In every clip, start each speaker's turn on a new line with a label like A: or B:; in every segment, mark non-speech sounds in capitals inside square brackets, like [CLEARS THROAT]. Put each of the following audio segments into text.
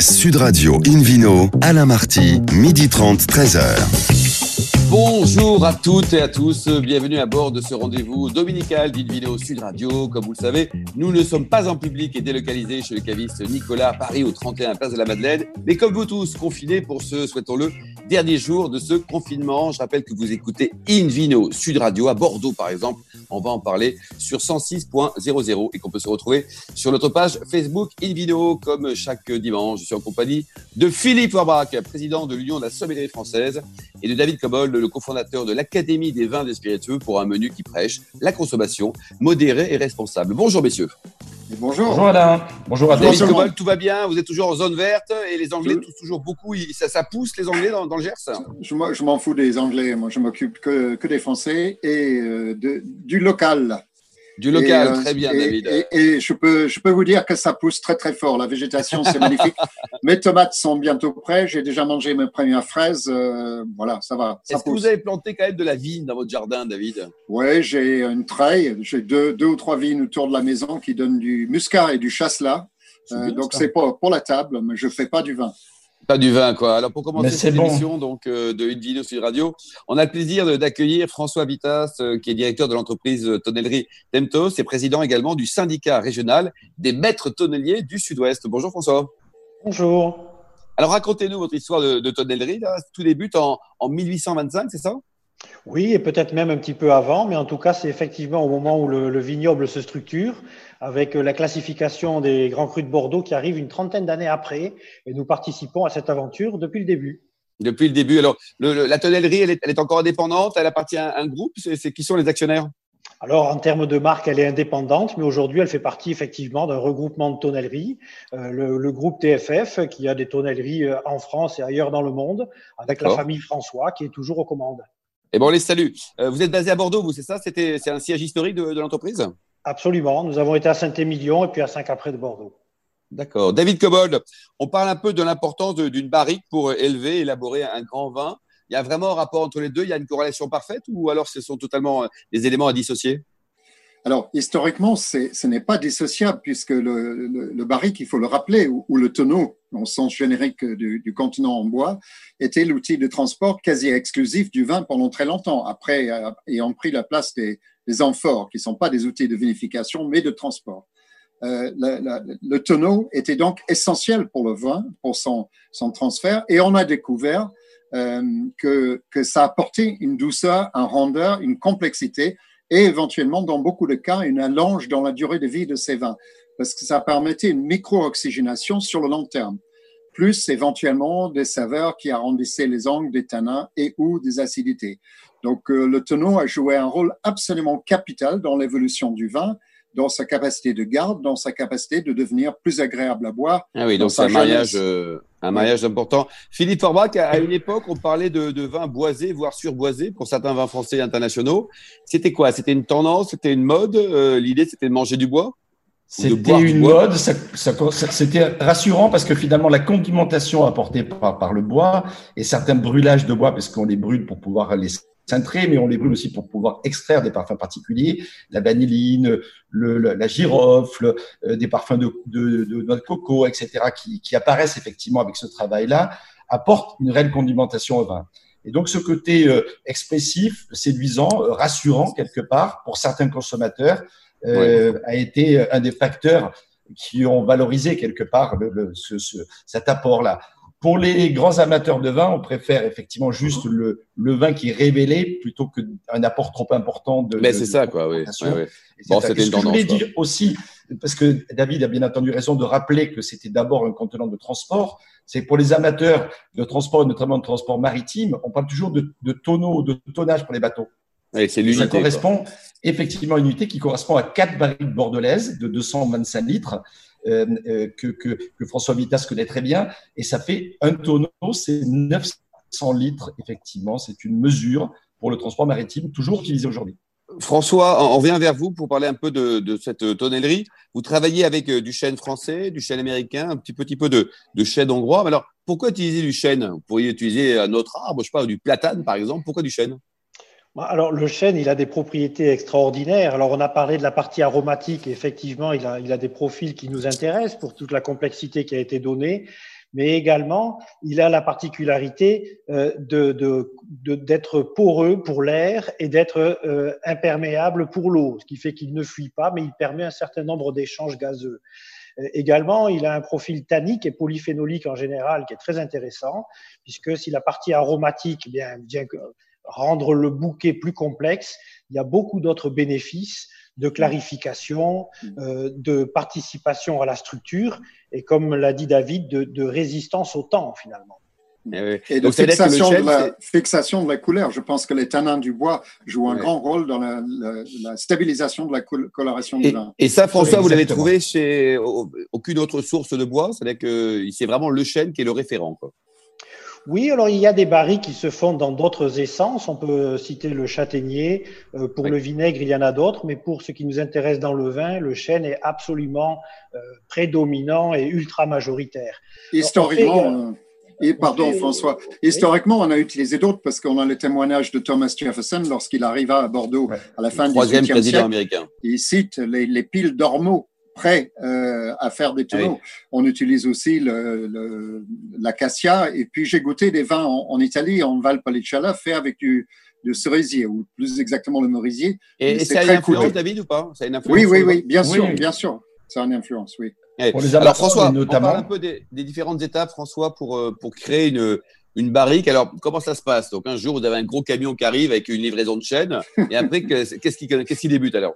A: Sud Radio Invino, Alain Marty, midi 30, 13h.
B: Bonjour à toutes et à tous, bienvenue à bord de ce rendez-vous dominical d'Invino Sud Radio. Comme vous le savez, nous ne sommes pas en public et délocalisés chez le caviste Nicolas à Paris au 31 Place de la Madeleine, mais comme vous tous, confinés pour ce, souhaitons-le, dernier jour de ce confinement. Je rappelle que vous écoutez Invino Sud Radio à Bordeaux par exemple, on va en parler sur 106.00 et qu'on peut se retrouver sur notre page Facebook Invino comme chaque dimanche. Je suis en compagnie de Philippe Forbach, président de l'Union de la sommellerie française et de David Cobol, le cofondateur de l'Académie des vins et spiritueux pour un menu qui prêche la consommation modérée et responsable. Bonjour messieurs.
C: Bonjour.
D: Bonjour Alain. Bonjour à
B: David Cobol, tout va bien Vous êtes toujours en zone verte et les Anglais toussent toujours beaucoup. Ça, ça pousse les Anglais dans, le Gers
C: Je, m'en fous des Anglais. Moi, je m'occupe que, que, des Français et euh, de, du local.
B: Du local, euh, très bien, David.
C: Et, je, peux, je peux vous dire que ça pousse très, très fort. La végétation, c'est magnifique. [LAUGHS] Mes tomates sont bientôt prêtes. J'ai déjà mangé mes premières fraises. Euh, voilà, ça va.
B: Est-ce que vous avez planté quand même de la vigne dans votre jardin, David?
C: Oui, j'ai une treille. J'ai deux, deux ou trois vignes autour de la maison qui donnent du muscat et du chasselas. Euh, donc, c'est pour, pour la table, mais je ne fais pas du vin.
B: Pas du vin, quoi. Alors, pour commencer cette émission donc, euh, de Une vidéo sur Radio, on a le plaisir d'accueillir François Vitas, euh, qui est directeur de l'entreprise euh, tonnellerie Temtos et président également du syndicat régional des maîtres tonneliers du Sud-Ouest. Bonjour François.
E: Bonjour.
B: Alors, racontez-nous votre histoire de, tonnellerie. Tout débute en, en 1825, c'est ça?
E: Oui, et peut-être même un petit peu avant, mais en tout cas, c'est effectivement au moment où le, vignoble se structure, avec la classification des grands crus de Bordeaux qui arrive une trentaine d'années après, et nous participons à cette aventure depuis le début.
B: Depuis le début. Alors, la tonnellerie, elle est, encore indépendante, elle appartient à un groupe, c'est qui sont les actionnaires?
E: Alors, en termes de marque, elle est indépendante, mais aujourd'hui, elle fait partie effectivement d'un regroupement de tonnelleries, euh, le, groupe TFF, qui a des tonnelleries euh, en France et ailleurs dans le monde, avec la famille François, qui est toujours aux commandes.
B: Eh bon, on les salue. Euh, vous êtes basé à Bordeaux, vous, c'est ça? C'était, C'est un siège historique de, l'entreprise?
E: Absolument. Nous avons été à Saint-Émilion et puis à Saint-Capré de Bordeaux.
B: D'accord. David Cobold, on parle un peu de l'importance d'une barrique pour élever, élaborer un grand vin. Il y a vraiment un rapport entre les deux? Il y a une corrélation parfaite ou alors ce sont totalement euh, des éléments à dissocier?
C: Alors, historiquement, ce n'est pas dissociable puisque le, barrique, il faut le rappeler, ou, le tonneau, au sens générique du, continent en bois, était l'outil de transport quasi exclusif du vin pendant très longtemps, après euh, ayant pris la place des, amphores, qui ne sont pas des outils de vinification, mais de transport. Euh, le, tonneau était donc essentiel pour le vin, pour son, transfert, et on a découvert euh, que, que ça apportait une douceur, un rondeur, une complexité et éventuellement, dans beaucoup de cas, une allonge dans la durée de vie de ces vins, parce que ça permettait une micro-oxygénation sur le long terme, plus éventuellement des saveurs qui arrondissaient les angles des tanins et ou des acidités. Donc, euh, le tonneau a joué un rôle absolument capital dans l'évolution du vin, dans sa capacité de garde, dans sa capacité de devenir plus agréable à boire.
B: Ah oui, donc c'est un mariage, euh, un mariage important. Philippe Forbach, à une époque, on parlait de, de vins boisés, voire surboisés pour certains vins français internationaux. C'était quoi? C'était une tendance? C'était une mode? Euh, L'idée, c'était de manger du bois?
D: C'était une mode, ça, c'était rassurant parce que finalement la condimentation apportée par, par, le bois et certains brûlages de bois, parce qu'on les brûle pour pouvoir les mais on les brûle aussi pour pouvoir extraire des parfums particuliers, la vanilline, le, la girofle, euh, des parfums de, de, de, noix de coco, etc., qui, qui apparaissent effectivement avec ce travail-là, apportent une réelle condimentation au vin. Et donc ce côté euh, expressif, séduisant, euh, rassurant quelque part pour certains consommateurs a été un des facteurs qui ont valorisé quelque part le, ce, ce, cet apport-là. Pour les grands amateurs de vin, on préfère effectivement juste le, le vin qui est révélé plutôt qu'un apport trop important de.
B: Mais c'est ça, quoi, oui.
D: Bon, c'était une tendance. Je voulais dire aussi, parce que David a bien entendu raison de rappeler que c'était d'abord un contenant de transport. C'est pour les amateurs de transport, notamment de transport maritime, on parle toujours de, de tonneau, de tonnage pour les bateaux.
B: Oui, c'est l'unité.
D: Ça correspond effectivement à une unité qui correspond à quatre barriques bordelaises de 225 litres que, que, que, François Vitas connaît très bien. Et ça fait un tonneau, c'est 900 litres, effectivement. C'est une mesure pour le transport maritime, toujours utilisée aujourd'hui.
B: François, on revient vers vous pour parler un peu de, cette tonnellerie. Vous travaillez avec euh, du chêne français, du chêne américain, un petit, petit peu de, chêne hongrois. Mais alors, pourquoi utiliser du chêne? Vous pourriez utiliser un autre arbre, je sais pas, du platane par exemple. Pourquoi du chêne?
E: Alors, le chêne, il a des propriétés extraordinaires. Alors, on a parlé de la partie aromatique. effectivement, il a, il a des profils qui nous intéressent pour toute la complexité qui a été donnée. mais également il a la particularité euh, de, d'être poreux pour l'air et d'être euh, imperméable pour l'eau, ce qui fait qu'il ne fuit pas, mais il permet un certain nombre d'échanges gazeux. Euh, également, il a un profil tannique et polyphénolique en général qui est très intéressant, puisque si la partie aromatique eh bien, vient rendre le bouquet plus complexe, il y a beaucoup d'autres bénéfices de clarification, euh, de participation à la structure et, comme l'a dit David, de, résistance au temps finalement.
C: Eh et, de fixation, de la, fixation de la couleur. Je pense que les tanins du bois jouent un grand rôle dans la, stabilisation de la coloration du vin.
B: Et ça, François, vous l'avez trouvé chez aucune autre source de bois C'est-à-dire que c'est vraiment le chêne qui est le référent. Quoi.
E: Oui, alors il y a des barils qui se font dans d'autres essences. On peut citer le châtaignier. Euh, pour le vinaigre, il y en a d'autres, mais pour ce qui nous intéresse dans le vin, le chêne est absolument euh, prédominant et ultra majoritaire.
C: Historiquement, euh, et pardon François, historiquement, on a utilisé d'autres parce qu'on a le témoignage de Thomas Jefferson lorsqu'il arriva à Bordeaux à la fin du XVIIIe siècle. américain. Il cite les, les piles d'ormeaux prêts euh, à faire des tonneaux. On utilise aussi l'acacia. et puis, j'ai goûté des vins en, Italie, en Valpolicella, fait avec du, cerisier, ou plus exactement le merisier.
B: Et, c'est une influence, David, ou pas?
C: Oui, oui, oui, bien sûr, bien sûr. Ça a une influence, oui.
B: Alors, François, notamment... on parle un peu des, différentes étapes, François, pour, euh, pour créer une, une barrique. Alors, comment ça se passe? Donc, un jour, vous avez un gros camion qui arrive avec une livraison de chaîne. Et après, [LAUGHS] qu'est-ce qui, qu'est-ce qui débute alors?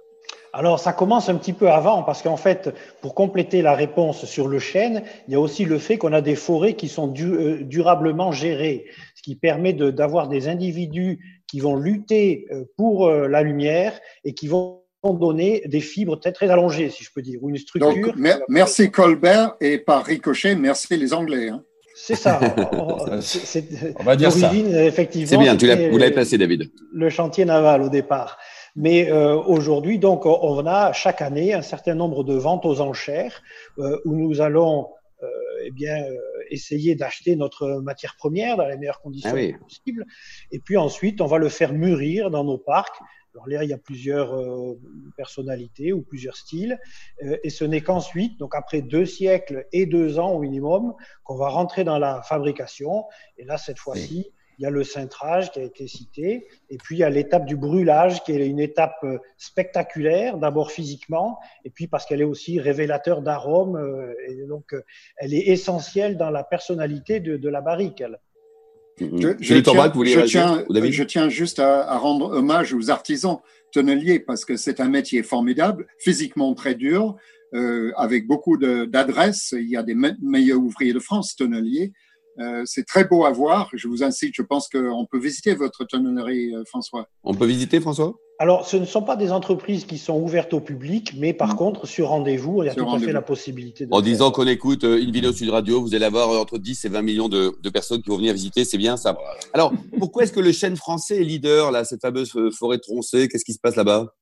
E: Alors, ça commence un petit peu avant, parce qu'en fait, pour compléter la réponse sur le chêne, il y a aussi le fait qu'on a des forêts qui sont euh, durablement gérées, ce qui permet d'avoir des individus qui vont lutter euh, pour euh, la lumière et qui vont donner des fibres très, très allongées, si je peux dire, ou une structure.
C: Donc, merci Colbert et par ricochet, merci les Anglais. Hein.
E: C'est ça. [LAUGHS]
B: C'est, on va dire ça.
E: Effectivement.
B: C'est bien, tu vous l'avez placé, David.
E: Le chantier naval au départ. Mais euh, aujourd'hui, donc, on a chaque année un certain nombre de ventes aux enchères euh, où nous allons euh, eh bien, essayer d'acheter notre matière première dans les meilleures conditions ah possibles. Et puis ensuite, on va le faire mûrir dans nos parcs. Alors là, il y a plusieurs personnalités ou plusieurs styles. et ce n'est qu'ensuite, donc après deux siècles et deux ans au minimum, qu'on va rentrer dans la fabrication. Et là, cette fois-ci, il y a le cintrage qui a été cité, et puis il y a l'étape du brûlage qui est une étape euh, spectaculaire, d'abord physiquement, et puis parce qu'elle est aussi révélateur d'arômes, euh, et donc euh, elle est essentielle dans la personnalité de, la barrique.
C: Je, tiens, juste à, rendre hommage aux artisans tonneliers parce que c'est un métier formidable, physiquement très dur, avec beaucoup d'adresses. Il y a des meilleurs ouvriers de France tonneliers. Euh, c'est très beau à voir. Je vous incite, je pense qu'on peut visiter votre tonnellerie, euh, François.
B: On peut visiter, François?
E: Alors, ce ne sont pas des entreprises qui sont ouvertes au public, mais par contre, sur rendez-vous, il y a tout à fait la possibilité.
B: De en disant qu'on écoute euh, une vidéo Sud Radio, vous allez avoir entre 10 et 20 millions de, personnes qui vont venir visiter. C'est bien ça. Alors, pourquoi est-ce que le chêne français est leader, là, cette fameuse forêt troncée? Qu'est-ce qui se passe là-bas?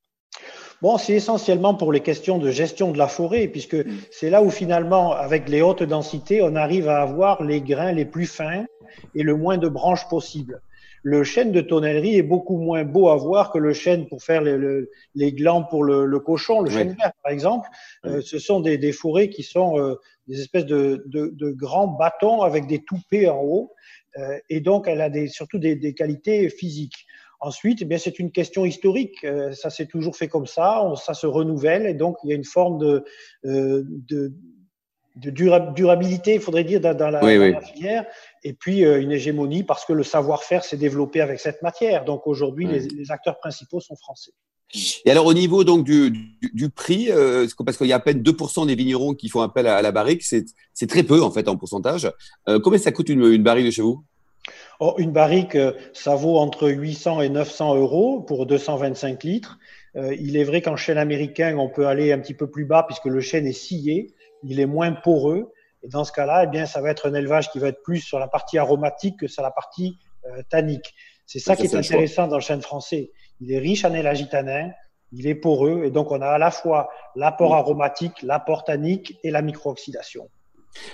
E: Bon, c'est essentiellement pour les questions de gestion de la forêt, puisque c'est là où finalement, avec les hautes densités, on arrive à avoir les grains les plus fins et le moins de branches possible. Le chêne de tonnellerie est beaucoup moins beau à voir que le chêne pour faire les, glands pour le, cochon, le chêne vert par exemple. Euh, ce sont des, forêts qui sont euh, des espèces de, grands bâtons avec des toupées en haut, euh, et donc elle a des, surtout des qualités physiques. Ensuite, eh bien, c'est une question historique. Euh, ça s'est toujours fait comme ça, ça se renouvelle, et donc il y a une forme de, euh, de, de durabilité, il faudrait dire, dans, la, filière, et puis euh, une hégémonie parce que le savoir-faire s'est développé avec cette matière. Donc aujourd'hui, les, acteurs principaux sont français.
B: Et alors au niveau donc du, du, prix, parce qu'il y a à peine 2% des vignerons qui font appel à, la barrique, c'est très peu en fait en pourcentage. combien ça coûte une, une barrique de chez vous?
E: Oh, une barrique, euh, ça vaut entre 800 et 900 euros pour 225 litres. Euh, il est vrai qu'en chêne américain, on peut aller un petit peu plus bas puisque le chêne est scié, il est moins poreux. Et dans ce cas-là, eh bien, ça va être un élevage qui va être plus sur la partie aromatique que sur la partie euh, tannique. C'est ça qui est, intéressant dans le chêne français. Il est riche en élagitanin, il est poreux, et donc on a à la fois l'apport aromatique, l'apport tannique et la micro-oxydation.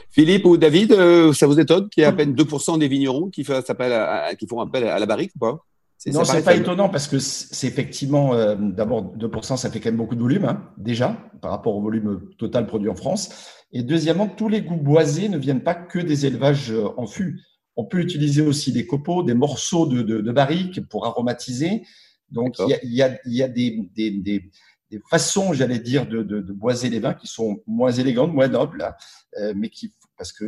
B: Philippe ou David, euh, ça vous étonne qu'il y ait à peine 2% des vignerons qui, font appel à la barrique ou pas?
D: Non, c'est pas étonnant parce que c'est effectivement, euh, d'abord, 2%, ça fait quand même beaucoup de volume, hein, déjà, par rapport au volume total produit en France. Et deuxièmement, tous les goûts boisés ne viennent pas que des élevages en fût. On peut utiliser aussi des copeaux, des morceaux de, de, barriques pour aromatiser. Donc, il y a, y a, des, des, des, façons, j'allais dire, de, de, boiser les vins qui sont moins élégantes, moins nobles, euh, mais qui, parce que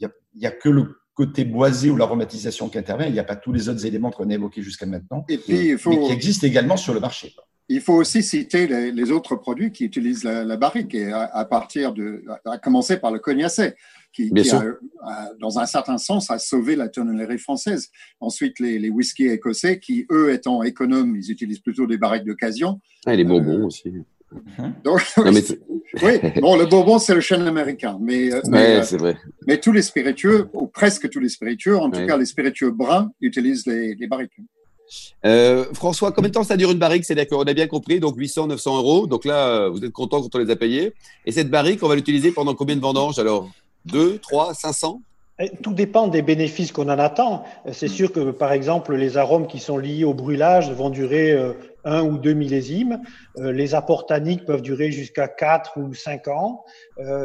D: il n'y a, a, que le côté boisé ou l'aromatisation qui intervient. Il n'y a pas tous les autres éléments qu'on a évoqués jusqu'à maintenant, Et puis, il faut... mais qui existent également sur le marché.
C: Il faut aussi citer les, autres produits qui utilisent la, barrique, et à, partir de, à commencer par le cognacé, qui, a, dans un certain sens, a sauvé la tonnellerie française. Ensuite, les, les whiskies écossais, qui eux étant économes, ils utilisent plutôt des barriques d'occasion.
B: Ah, et les bonbons aussi.
C: Mhm. [LAUGHS] oui, bon, le bourbon, c'est le chêne américain, mais, euh,
B: mais, euh, vrai.
C: mais, tous les spiritueux, ou presque tous les spiritueux, en tout cas les spiritueux bruns, utilisent les, les barriques.
B: Euh, François, combien de temps ça dure une barrique? C'est d'accord, on a bien compris, donc 800, 900 euros. Donc là, euh, vous êtes content quand on les a payés. Et cette barrique, on va l'utiliser pendant combien de vendanges alors? 2, 3, 500
E: tout dépend des bénéfices qu'on en attend. C'est sûr que, par exemple, les arômes qui sont liés au brûlage vont durer euh, un ou deux millésimes. Les apports tanniques peuvent durer jusqu'à 4 ou 5 ans.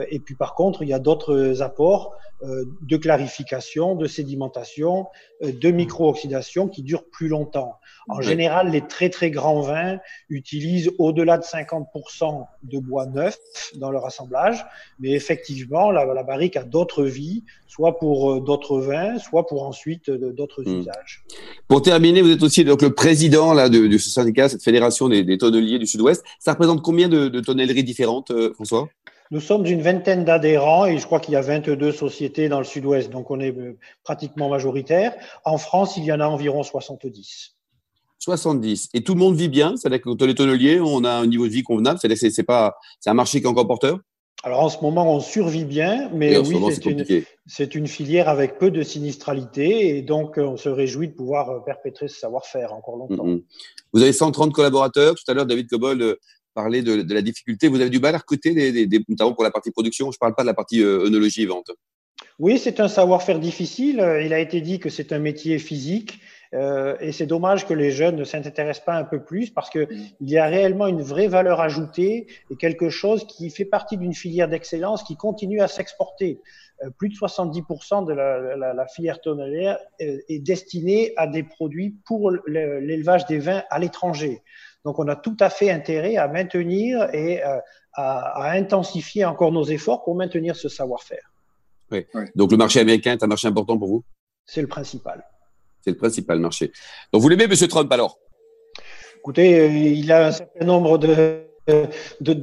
E: Et puis, par contre, il y a d'autres apports euh, de clarification, de sédimentation, euh, de micro-oxydation qui durent plus longtemps. En général, les très très grands vins utilisent au-delà de 50% de bois neuf dans leur assemblage, mais effectivement, la, barrique a d'autres vies, soit pour euh, d'autres vins, soit pour ensuite d'autres hmm. usages.
B: Pour terminer, vous êtes aussi donc le président là, de, ce syndicat, cette fédération des, tonneliers du Sud-Ouest. Ça représente combien de, de tonnelleries différentes, François?
E: Nous sommes une vingtaine d'adhérents et je crois qu'il y a 22 sociétés dans le sud-ouest, donc on est euh, pratiquement majoritaire. En France, il y en a environ 70.
B: 70. Et tout le monde vit bien? C'est-à-dire que quand on est tonnelier, on a un niveau de vie convenable? C'est-à-dire que c'est pas, c'est un marché qui est encore porteur?
E: Alors en ce moment, on survit bien, mais oui, c'est une, une, filière avec peu de sinistralité et donc on se réjouit de pouvoir euh, perpétrer ce savoir-faire encore longtemps. Mm-hmm.
B: Vous avez 130 collaborateurs. Tout à l'heure, David Cobol euh, parler de, la difficulté. Vous avez du mal à recruter, des, des, notamment pour la partie production. Je ne parle pas de la partie euh, œnologie et vente.
E: Oui, c'est un savoir-faire difficile. Il a été dit que c'est un métier physique. Euh, et c'est dommage que les jeunes ne s'intéressent pas un peu plus parce qu'il y a réellement une vraie valeur ajoutée et quelque chose qui fait partie d'une filière d'excellence qui continue à s'exporter. Euh, plus de 70% de la, la, la, filière tonnelière est destinée à des produits pour l'élevage des vins à l'étranger. Donc, on a tout à fait intérêt à maintenir et euh, à, intensifier encore nos efforts pour maintenir ce savoir-faire.
B: Oui. Donc, le marché américain est un marché important pour vous?
E: C'est le principal.
B: C'est le principal marché. Donc, vous l'aimez, M. Trump, alors?
E: Écoutez, euh, il a un certain nombre de, de,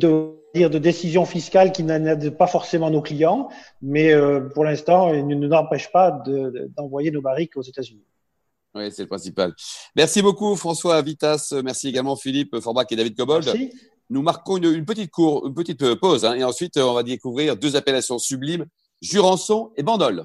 E: de décisions fiscales qui n'aident pas forcément nos clients, mais euh, pour l'instant, il ne nous empêche pas d'envoyer nos barriques aux États-Unis.
B: Oui, c'est le principal. Merci beaucoup François Vitas. Merci également Philippe Forbach et David Cobold.
E: Merci.
B: Nous marquons une, petite, cour, une petite pause hein, et ensuite on va découvrir deux appellations sublimes, Jurançon et Bandol.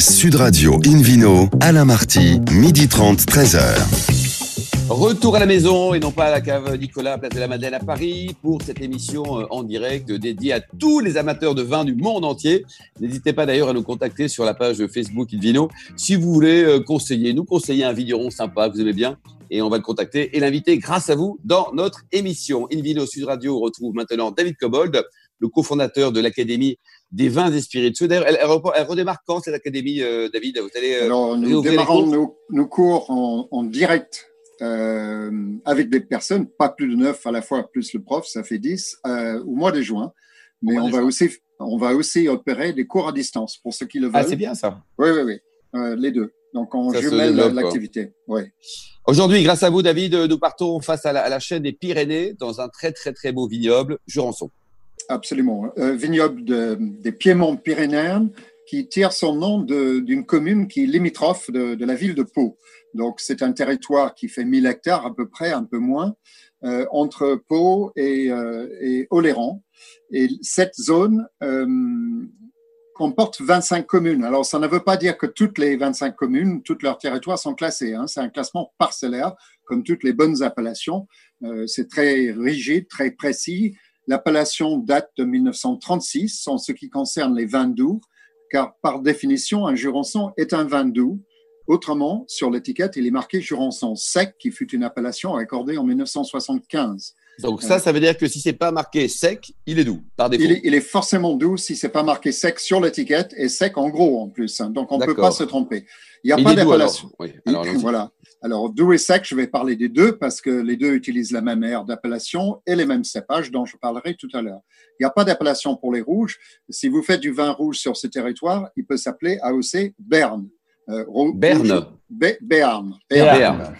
A: Sud Radio Invino, Alain Marty, midi 30, 13h.
B: Retour à la maison et non pas à la cave Nicolas, place de la Madeleine à Paris pour cette émission euh, en direct dédiée à tous les amateurs de vin du monde entier. N'hésitez pas d'ailleurs à nous contacter sur la page Facebook Invino si vous voulez euh, conseiller, nous conseiller un vigneron sympa que vous aimez bien et on va le contacter et l'inviter grâce à vous dans notre émission. Invino Sud Radio retrouve maintenant David Cobold, le cofondateur de l'Académie des vins et spiritueux. D'ailleurs, elle, redémarre quand cette académie, euh, David?
C: Vous allez, Alors, nous démarrons nos, cours en direct euh, avec des personnes, pas plus de neuf à la fois, plus le prof, ça fait 10, euh, au mois de juin. Mais on va, aussi, on va aussi opérer des cours à distance pour ceux qui le ah, veulent.
B: Ah, c'est bien ça.
C: Oui, oui, oui, euh, les deux. Donc, on jumelle l'activité. Oui.
B: Aujourd'hui, grâce à vous, David, nous partons face à la, chaîne des Pyrénées dans un très, très, très beau vignoble, Jurançon.
C: Absolument. vignoble des Piémonts pyrénéens qui tire son nom d'une commune qui est limitrophe de, la ville de Pau. Donc, c'est un territoire qui fait 1000 hectares à peu près, un peu moins, euh, entre Pau et, euh, et, Oléran. Et cette zone euh, comporte 25 communes. Alors, ça ne veut pas dire que toutes les 25 communes, tous leurs territoires sont classés. Hein. C'est un classement parcellaire, comme toutes les bonnes appellations. Euh, c'est très rigide, très précis. L'appellation date de 1936 en ce qui concerne les vins doux, car par définition, un Jurançon est un vin doux Autrement, sur l'étiquette, il est marqué Jurançon sec, qui fut une appellation accordée en 1975.
B: Donc ça, ça veut dire que si c'est pas marqué sec, il est doux, par défaut.
C: Il est, forcément doux si c'est pas marqué sec sur l'étiquette et sec en gros en plus. Hein. Donc on ne peut pas se tromper. Il n'y a pas d'appellation. Oui. [CLEARS THROAT] voilà. Alors doux et sec, je vais parler des deux parce que les deux utilisent la même aire d'appellation et les mêmes cépages dont je parlerai tout à l'heure. Il n'y a pas d'appellation pour les rouges. Si vous faites du vin rouge sur ce territoire, il peut s'appeler AOC Berne.
B: Euh, Berne.
C: Berne.
B: Berne.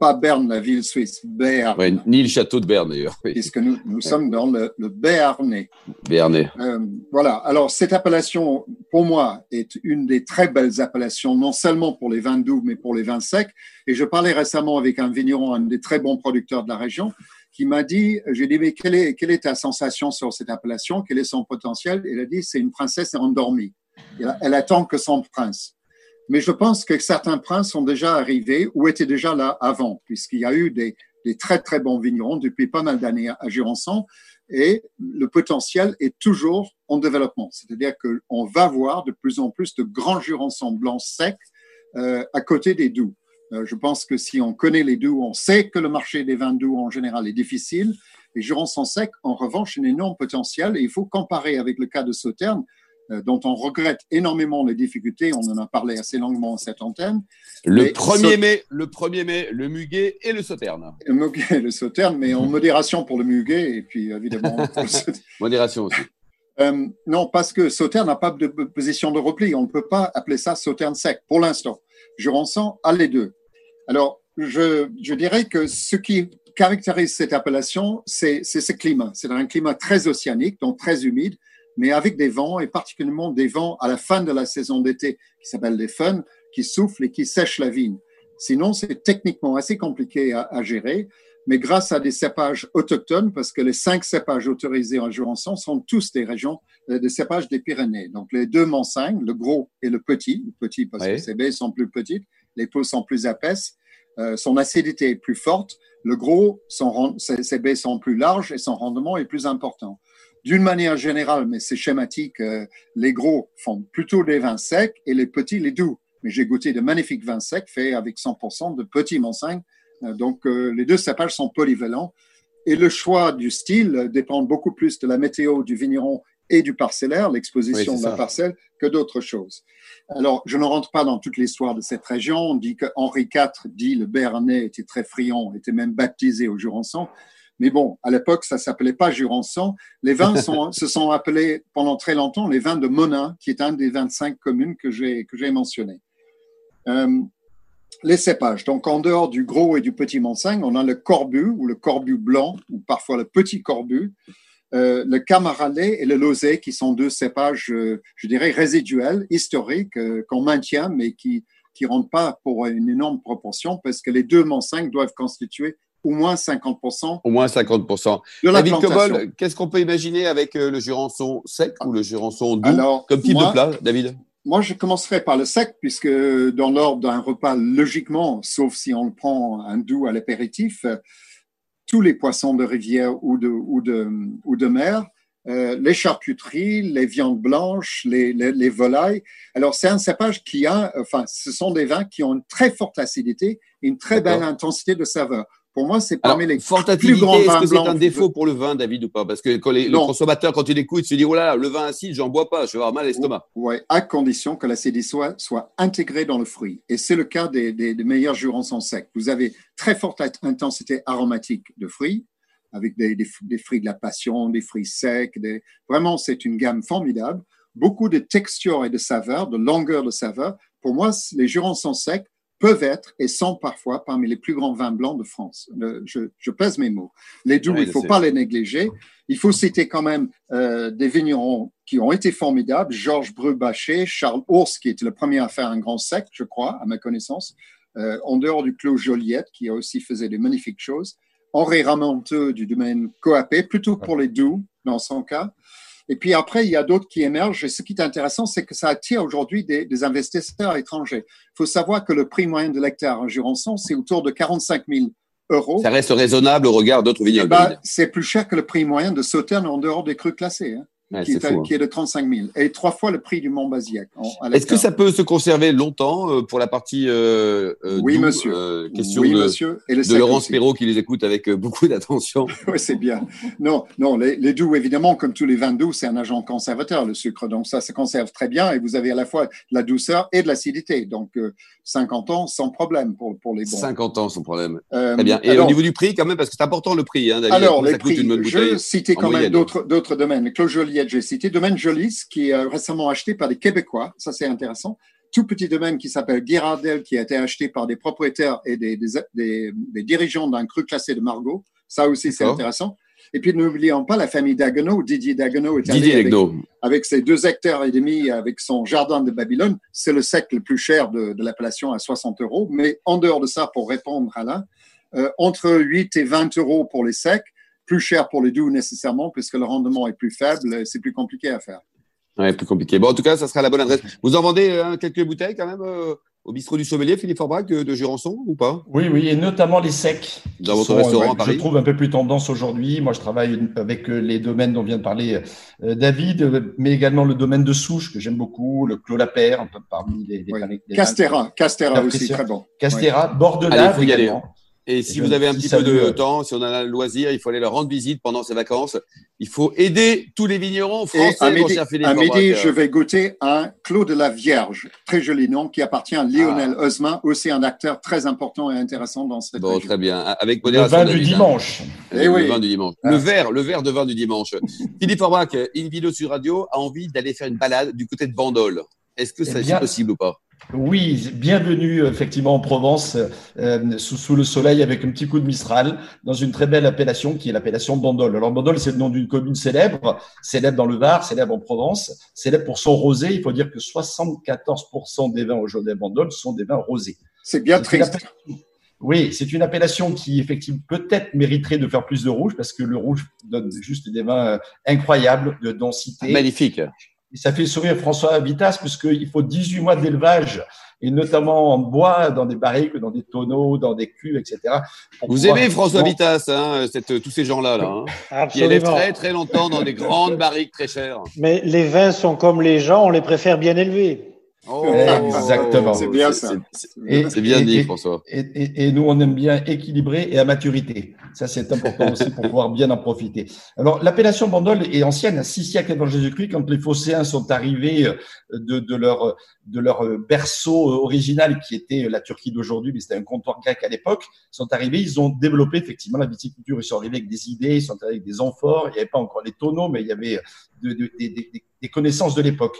C: Pas, Berne, la ville suisse. Berne.
B: ni le château de Berne, d'ailleurs.
C: Puisque nous, nous sommes dans le, le Béarnais.
B: Euh,
C: voilà. Alors, cette appellation, pour moi, est une des très belles appellations, non seulement pour les vins doux, mais pour les vins secs. Et je parlais récemment avec un vigneron, un des très bons producteurs de la région, qui m'a dit, j'ai dit, mais quelle est, quelle est ta sensation sur cette appellation? Quel est son potentiel? Il a dit, c'est une princesse endormie. Elle attend que son prince. Mais je pense que certains princes sont déjà arrivés ou étaient déjà là avant, puisqu'il y a eu des, très très bons vignerons depuis pas mal d'années à Jurançon, et le potentiel est toujours en développement. C'est-à-dire qu'on va voir de plus en plus de grands Jurançons blancs secs euh, à côté des doux. Euh, je pense que si on connaît les doux, on sait que le marché des vins doux en général est difficile. Les Jurançons secs, en revanche, un énorme potentiel et il faut comparer avec le cas de Sauternes dont on regrette énormément les difficultés. On en a parlé assez longuement à cette antenne.
B: Le 1er mai, le 1er mai, le muguet et le sauterne.
C: Le muguet et le sauterne, mais en [LAUGHS] modération pour le muguet et puis évidemment. [LAUGHS]
B: modération aussi.
C: Euh, non, parce que Sauterne n'a pas de position de repli. On ne peut pas appeler ça Sauterne sec pour l'instant. Je ressens à les deux. Alors, je, je, dirais que ce qui caractérise cette appellation, c'est ce climat. C'est un climat très océanique, donc très humide, mais avec des vents et particulièrement des vents à la fin de la saison d'été qui s'appellent des fun, qui soufflent et qui sèchent la vigne. Sinon, c'est techniquement assez compliqué à, à, gérer, mais grâce à des cépages autochtones, parce que les cinq cépages autorisés en Jurançon sont tous des régions, euh, des cépages des Pyrénées. Donc les deux Montsingnes, le gros et le petit, le petit parce que ces baies sont plus petites, les peaux sont plus épaisses, euh, son acidité est plus forte, le gros, son, ses baies sont plus larges et son rendement est plus important. D'une manière générale, mais c'est schématique, euh, les gros font plutôt des vins secs et les petits les doux. Mais j'ai goûté de magnifiques vins secs faits avec 100% de petits Montseng. Euh, donc euh, les deux cépages sont polyvalents. Et le choix du style dépend beaucoup plus de la météo du vigneron et du parcellaire, l'exposition de la parcelle, que d'autres choses. Alors, je ne rentre pas dans toute l'histoire de cette région. On dit que Henri IV, dit le Béarnais, était très friand, était même baptisé au Jurançon. Mais bon, à l'époque, ça s'appelait pas Jurançon. Les vins [LAUGHS] sont, se sont appelés pendant très longtemps les vins de Monin, qui est un des 25 communes que j'ai que j'ai mentionné. Euh, les cépages. Donc, en dehors du gros et du petit Montseng, on a le corbu ou le corbu blanc ou parfois le petit corbu, euh, le camaralais et le lozé, qui sont deux cépages, euh, je dirais, résiduels, historiques, euh, qu'on maintient, mais qui qui rentrent pas pour une énorme proportion parce que les deux Montseng doivent constituer au moins 50%.
B: Au moins 50%. David Cobol, qu'est-ce qu'on peut imaginer avec euh, le jurançon sec ou le jurançon doux comme type de plat, David?
C: Moi, je commencerai par le sec, puisque dans l'ordre d'un repas, logiquement, sauf si on prend un doux à l'apéritif, tous les poissons de rivière ou de, ou de, ou de mer, euh, les charcuteries, les viandes blanches, les, les, volailles. Alors, c'est un cépage qui a, enfin, ce sont des vins qui ont une très forte acidité et une très belle intensité de saveur. Pour moi, c'est parmi les plus grands
B: Est-ce que c'est un défaut pour le vin, David, ou pas? Parce que quand les, le consommateur, quand il écoute, se dit, oh là, le vin acide, j'en bois pas, je vais avoir mal à l'estomac.
C: Oui, à condition que l'acidité soit, soit intégrée dans le fruit. Et c'est le cas des, des, des meilleurs jurançons secs. Vous avez très forte intensité aromatique de fruits, avec des, des, fruits de la passion, des fruits secs. Des... Vraiment, c'est une gamme formidable. Beaucoup de textures et de saveurs, de longueur de saveur. Pour moi, les jurançons secs peuvent être et sont parfois parmi les plus grands vins blancs de France. je, je, pèse mes mots. Les doux, il ne faut pas les négliger. Il faut citer quand même euh, des vignerons qui ont été formidables. Georges Brubacher, Charles Ours, qui était le premier à faire un grand sec, je crois, à ma connaissance, euh, en dehors du Clos Joliette, qui a aussi fait des magnifiques choses. Henri Ramonteux du domaine Coapé, plutôt pour les doux dans son cas. Et puis après, il y a d'autres qui émergent. Et ce qui est intéressant, c'est que ça attire aujourd'hui des, investisseurs étrangers. Il faut savoir que le prix moyen de l'hectare en Jurançon, c'est autour de 45 000 euros.
B: Ça reste raisonnable au regard d'autres vignobles.
C: Eh ben, c'est plus cher que le prix moyen de Sauternes en dehors des crus classés. Hein. Qui, est,
B: fou, hein.
C: qui, est, de 35 000 et trois fois le prix du Mont Bazillac.
B: Est-ce que ça peut se conserver longtemps euh, pour la partie euh,
C: euh Oui, monsieur. Euh,
B: question
C: oui,
B: de,
C: monsieur. Et le
B: de Laurent Spiro qui les écoute avec euh, beaucoup [LAUGHS] d'attention. [LAUGHS]
C: oui, c'est bien. Non, non les, les, doux, évidemment, comme tous les vins doux, c'est un agent conservateur, le sucre. Donc ça se conserve très bien et vous avez à la fois de la douceur et de l'acidité. Donc 50 ans sans problème pour, pour les bons.
B: 50 ans sans problème. très bien. Et alors, au niveau du prix, quand même, parce que c'est important le prix. Hein,
C: alors, les prix, je citais quand même d'autres domaines. Claude J'ai cité. Domaine Jolis, qui est euh, récemment acheté par des Québécois. Ça, c'est intéressant. Tout petit domaine qui s'appelle Guirardel, qui a été acheté par des propriétaires et des, des, des, dirigeants d'un cru classé de Margot. Ça aussi, c'est intéressant. Et puis, n'oublions pas la famille Dagenot. Didier Dagenot est
B: Didier
C: avec, avec, ses deux hectares et demi, avec son jardin de Babylone. C'est le sec le plus cher de, de l'appellation à 60 euros. Mais en dehors de ça, pour répondre à là, euh, entre 8 et 20 euros pour les secs, plus cher pour les doux nécessairement, puisque le rendement est plus faible, c'est plus compliqué à faire.
B: Oui, plus compliqué. Bon, en tout cas, ça sera la bonne adresse. Vous en vendez euh, quelques bouteilles quand même euh, au bistrot du sommelier, Philippe Forbrac, de, de, Jurançon ou pas?
D: Oui, oui, et notamment les secs.
B: Dans votre sont, restaurant
D: ouais,
B: à Paris
D: Je trouve un peu plus tendance aujourd'hui. Moi, je travaille avec les domaines dont vient de parler euh, David, mais également le domaine de souche que j'aime beaucoup, le Clos Lapère, un peu parmi les. les,
C: oui.
D: les
C: Castera, Castera aussi, très bon.
D: Castera, Bordelais également.
B: Et si vous avez un petit peu de temps, si on a le loisir, il faut aller leur rendre visite pendant ces vacances. Il faut aider tous les vignerons français.
C: À midi, à midi je vais goûter un Clos de la Vierge, très joli nom, qui appartient à Lionel ah. Osma, aussi un acteur très important et intéressant dans cette
B: bon,
C: région.
B: Très bien. Avec
D: le vin du dimanche.
B: Et le oui. vin du dimanche. Ah. Le verre, le verre de vin du dimanche. [LAUGHS] Philippe Orbach, une vidéo sur radio, a envie d'aller faire une balade du côté de Bandol. Est-ce que c'est eh possible ou pas?
D: Oui, bienvenue effectivement en Provence, euh, sous, sous, le soleil avec un petit coup de Mistral, dans une très belle appellation qui est l'appellation Bandol. Alors Bandol, c'est le nom d'une commune célèbre, célèbre dans le Var, célèbre en Provence, célèbre pour son rosé. Il faut dire que 74% des vins aujourd'hui à Bandol sont des vins rosés.
C: C'est bien triste.
D: Oui, c'est une appellation qui effectivement peut-être mériterait de faire plus de rouge parce que le rouge donne juste des vins euh, incroyables de densité.
B: Magnifique.
D: Et ça fait sourire François Habitas puisqu'il faut 18 mois d'élevage et notamment en bois, dans des barriques, dans des tonneaux, dans des cuves, etc.
B: Vous aimez François Habitas, hein, cette, tous ces gens-là, là, hein, qui élèvent très très longtemps dans des grandes barriques très chères.
E: Mais les vins sont comme les gens, on les préfère bien élevés.
D: Oh, Exactement.
C: C'est bien ça.
B: C'est bien dit, François.
D: Et, et, et, nous, on aime bien équilibrer et à maturité. Ça, c'est important aussi pour pouvoir bien en profiter. Alors, l'appellation Bandol est ancienne, à six siècles avant Jésus-Christ, quand les Phocéens sont arrivés de, de, leur, de leur berceau original, qui était la Turquie d'aujourd'hui, mais c'était un comptoir grec à l'époque, sont arrivés, ils ont développé effectivement la viticulture. Ils sont arrivés avec des idées, ils sont arrivés avec des amphores. Il n'y avait pas encore les tonneaux, mais il y avait de, de, des connaissances de l'époque.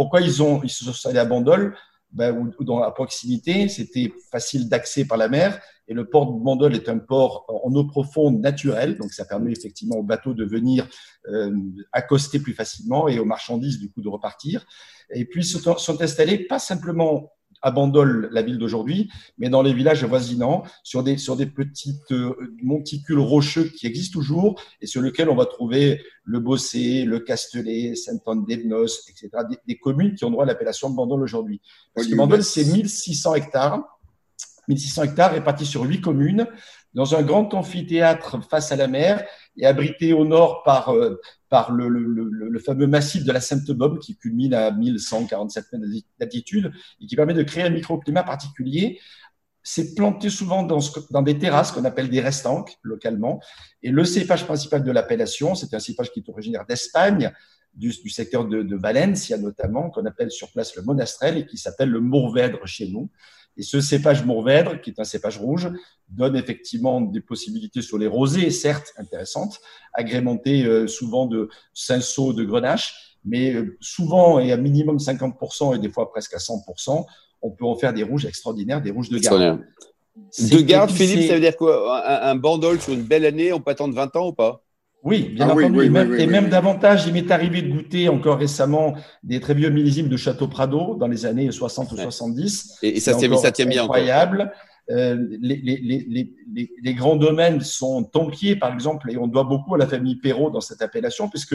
D: Pourquoi ils, ont, ils se sont installés à Bandol? Ben, ou, dans la proximité C'était facile d'accès par la mer. Et le port de Bandol est un port en eau profonde naturel, donc ça permet effectivement aux bateaux de venir euh, accoster plus facilement et aux marchandises du coup de repartir. Et puis sont, sont installés pas simplement à Bandol, la ville d'aujourd'hui, mais dans les villages voisinants, sur des, sur des petites euh, monticules rocheux qui existent toujours et sur lesquels on va trouver le Bossé, le Castellet, Saint-Anne-d'Evnos, etc., des, des, communes qui ont droit à l'appellation de Bandol aujourd'hui. Parce que Bandol, c'est 1600 hectares, 1600 hectares répartis sur huit communes, dans un grand amphithéâtre face à la mer et abrité au nord par, euh, le, fameux massif de la Sainte-Baume qui culmine à 1147 mètres d'altitude et qui permet de créer un microclimat particulier. C'est planté souvent dans, des terrasses qu'on appelle des restanques localement. Et le cépage principal de l'appellation, c'est un cépage qui est originaire d'Espagne, du, du, secteur de, de Valencia notamment, qu'on appelle sur place le monastrel et qui s'appelle le Mourvèdre chez nous. Et ce cépage Mourvèdre, qui est un cépage rouge, donne effectivement des possibilités sur les rosés, certes intéressantes, agrémentées euh, souvent de cinceau, de grenache, mais euh, souvent et à minimum 50% et des fois presque à 100%, on peut en faire des rouges extraordinaires, des rouges de garde.
B: De garde, Philippe, ça veut dire quoi? Un, un bandol sur une belle année, on peut attendre 20 ans ou pas?
D: Oui, bien ah, entendu. Oui, oui, et même, oui, et même davantage, il m'est arrivé de goûter encore récemment des très vieux millésimes de Château Prado dans les années 60 ou 70.
B: Et, et ça, ça tient bien
D: incroyable. Euh, les, les, les, les, grands domaines sont Tompier, par exemple, et on doit beaucoup à la famille Perrault dans cette appellation, puisque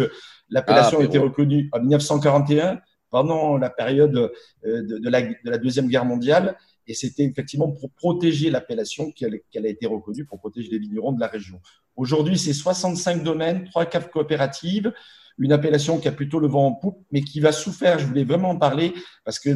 D: l'appellation ah, a été reconnue en 1941 pendant la période euh, de, de, la, de la Deuxième Guerre mondiale. Et c'était effectivement pour protéger l'appellation qu'elle qu a été reconnue, pour protéger les vignerons de la région. Aujourd'hui, c'est 65 domaines, trois caves coopératives, une appellation qui a plutôt le vent en poupe, mais qui va souffrir. Je voulais vraiment en parler parce que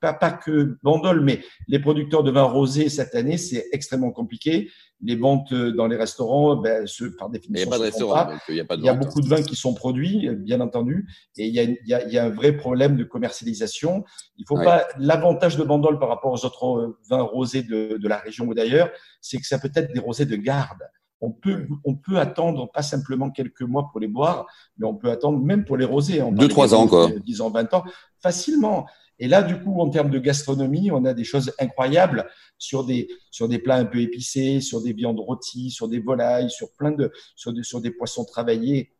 D: pas, pas que Bandol, mais les producteurs de vin rosé cette année, c'est extrêmement compliqué. Les ventes dans les restaurants, ben, ceux, par définition,
B: il n'y a pas de restaurant. il y a, pas de
D: il y a beaucoup de vins qui sont produits, bien entendu, et il y a, il y a, il y a un vrai problème de commercialisation. Il faut pas. L'avantage de Bandol par rapport aux autres vins rosés de, de la région ou d'ailleurs, c'est que ça peut être des rosés de garde on peut, on peut attendre pas simplement quelques mois pour les boire, mais on peut attendre même pour les rosés.
B: Deux, trois ans, quoi.
D: 10 ans, 20 ans, facilement. Et là, du coup, en termes de gastronomie, on a des choses incroyables sur des, sur des plats un peu épicés, sur des viandes rôties, sur des volailles, sur plein de, sur des, sur des poissons travaillés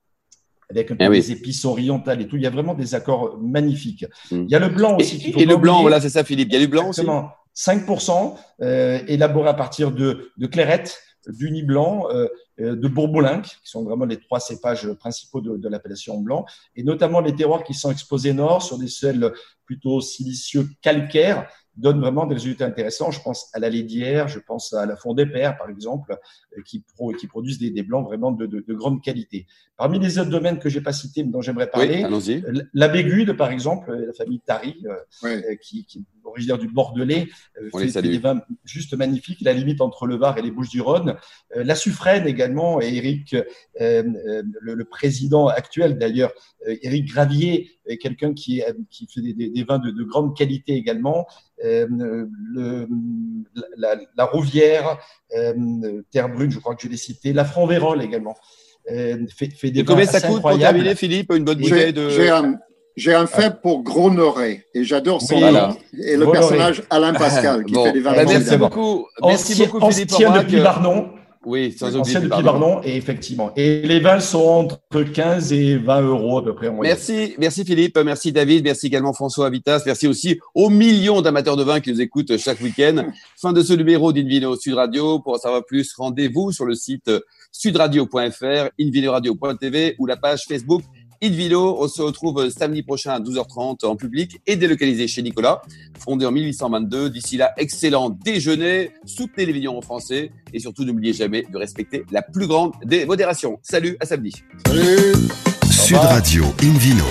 D: avec un peu eh des épices orientales et tout. Il y a vraiment des accords magnifiques.
B: Hmm.
D: Il y a le blanc aussi.
B: Et, le blanc, voilà, c'est ça, Philippe. Il y a du blanc
D: Exactement. 5% euh, élaboré à partir de, de clairette d'Uni Blanc, euh, euh, de Bourboulin, qui sont vraiment les trois cépages principaux de, de l'appellation blanc, et notamment les terroirs qui sont exposés nord sur des sols plutôt silicieux calcaires, donnent vraiment des résultats intéressants. Je pense à la Lédière, je pense à la Fond des Pères, par exemple, euh, qui, pro, qui produisent des, des, blancs vraiment de, de, de, grande qualité. Parmi les autres domaines que j'ai pas cités, mais dont j'aimerais parler,
B: oui,
D: la Bégude, par exemple, la famille Tari, qui, qui originaire du Bordelais,
B: euh, fait
D: des vins juste magnifiques, la limite entre le Var et les Bouches-du-Rhône. Euh, la Suffrène également, et Eric, euh, le, le, président actuel d'ailleurs, Éric Gravier, quelqu'un qui, qui fait des, des, des vins de, de, grande qualité également. Le, la, la, Rouvière, Terre Brune, je crois que je l'ai cité. La Franc-Vérole également.
B: fait, fait des et combien ça coûte pour terminer, Philippe, une bonne bouteille de...
C: J'ai un fait pour Gros Noré et j'adore son nom et le personnage Alain Pascal [LAUGHS] qui fait des vins.
B: Merci beaucoup. Merci beaucoup, Philippe.
D: Ancien depuis Barnon.
B: Oui, sans
D: oublier. Ancien depuis Barnon, et effectivement. Et les vins sont entre 15 et 20 euros à peu près en.
B: Merci, merci Philippe, merci David, merci également François Habitas, merci aussi aux millions d'amateurs de vin qui nous écoutent chaque week-end. Fin de ce numéro d'Invino Sud Radio. Pour en savoir plus, rendez-vous sur le site sudradio.fr, invinoradio.tv ou la page Facebook Vidéo, on se retrouve samedi prochain à 12h30 en public et délocalisé chez Nicolas, fondé en 1822. D'ici là, excellent déjeuner, soutenez les vignerons français et surtout n'oubliez jamais de respecter la plus grande des modérations. Salut, à samedi.
A: Salut. Sud Radio Invino.